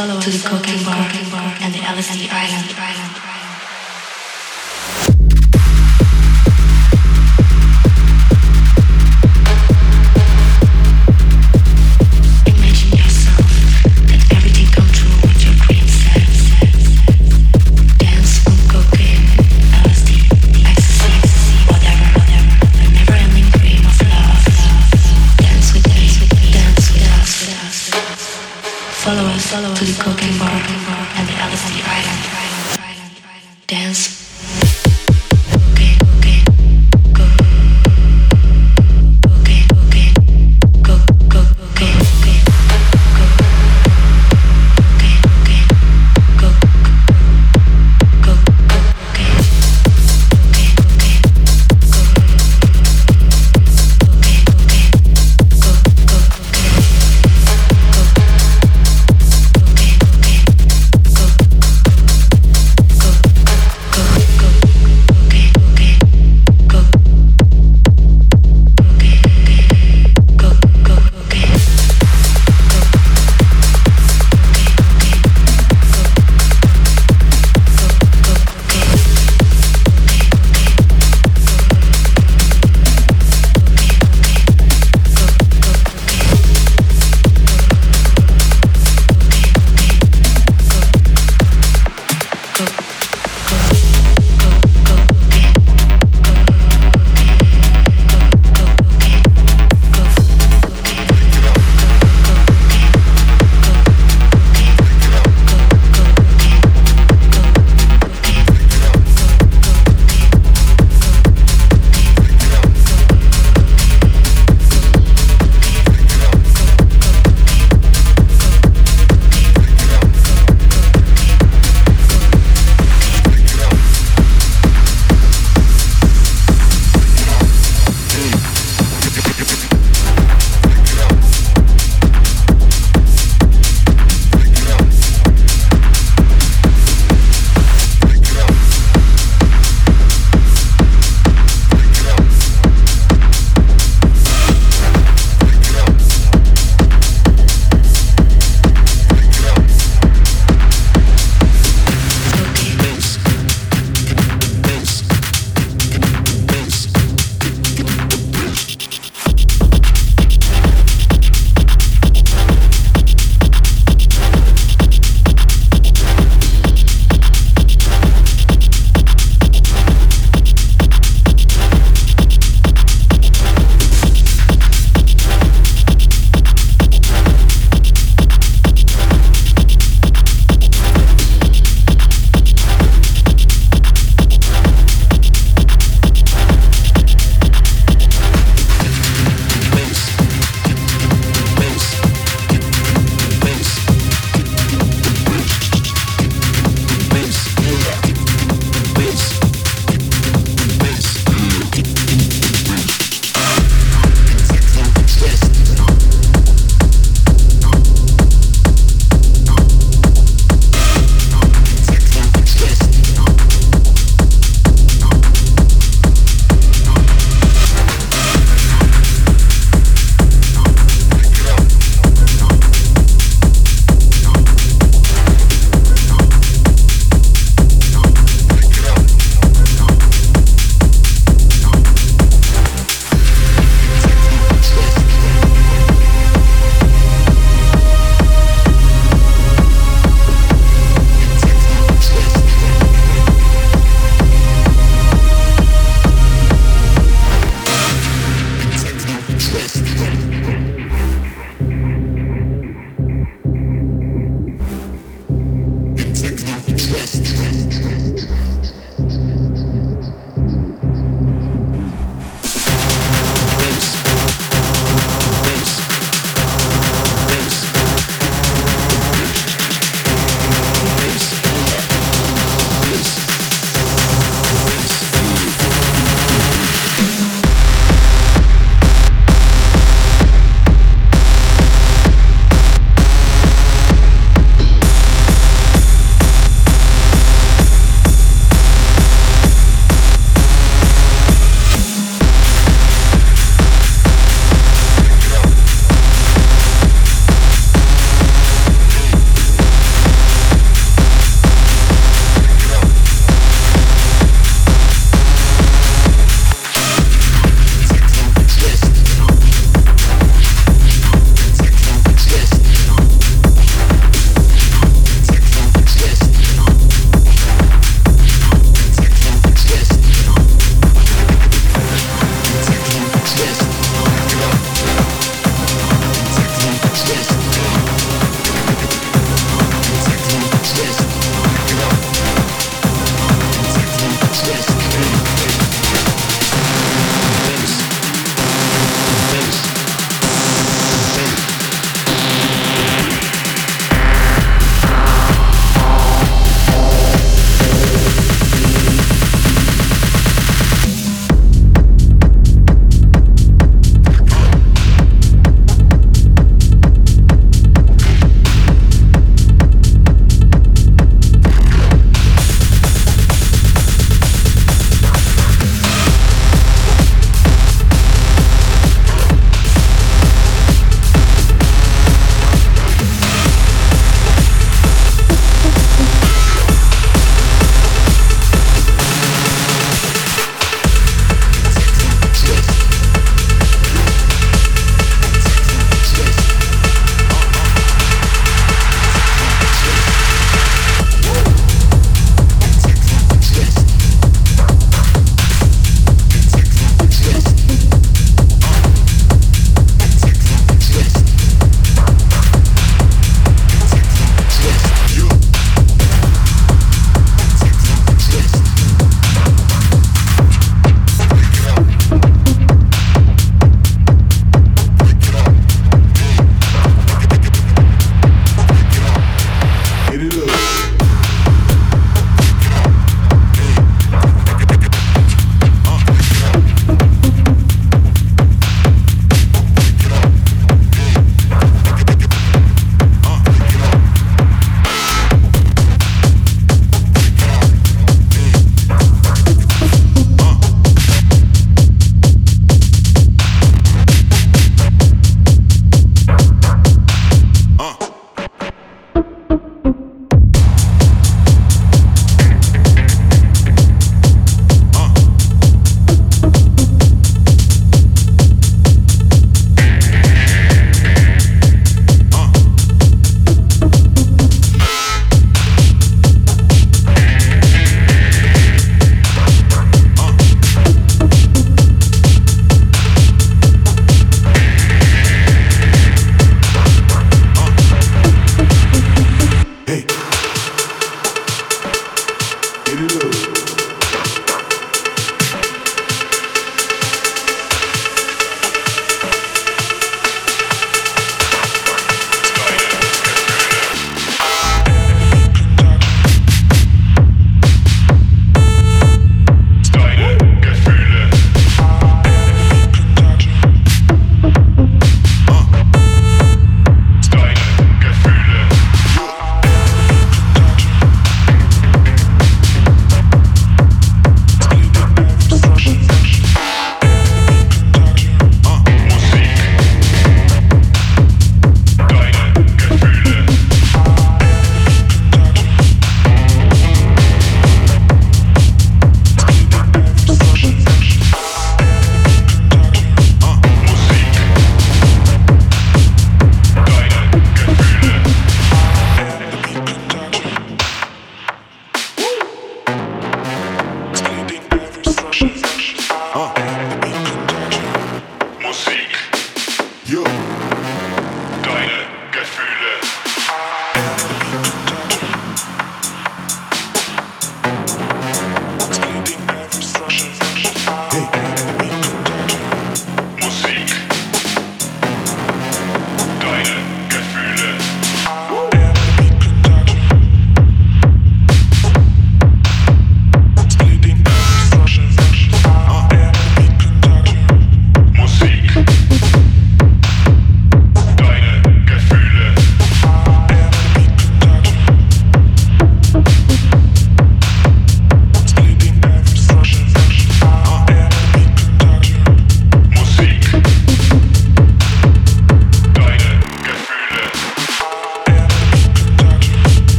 Us to the cocaine bar and the LSD island.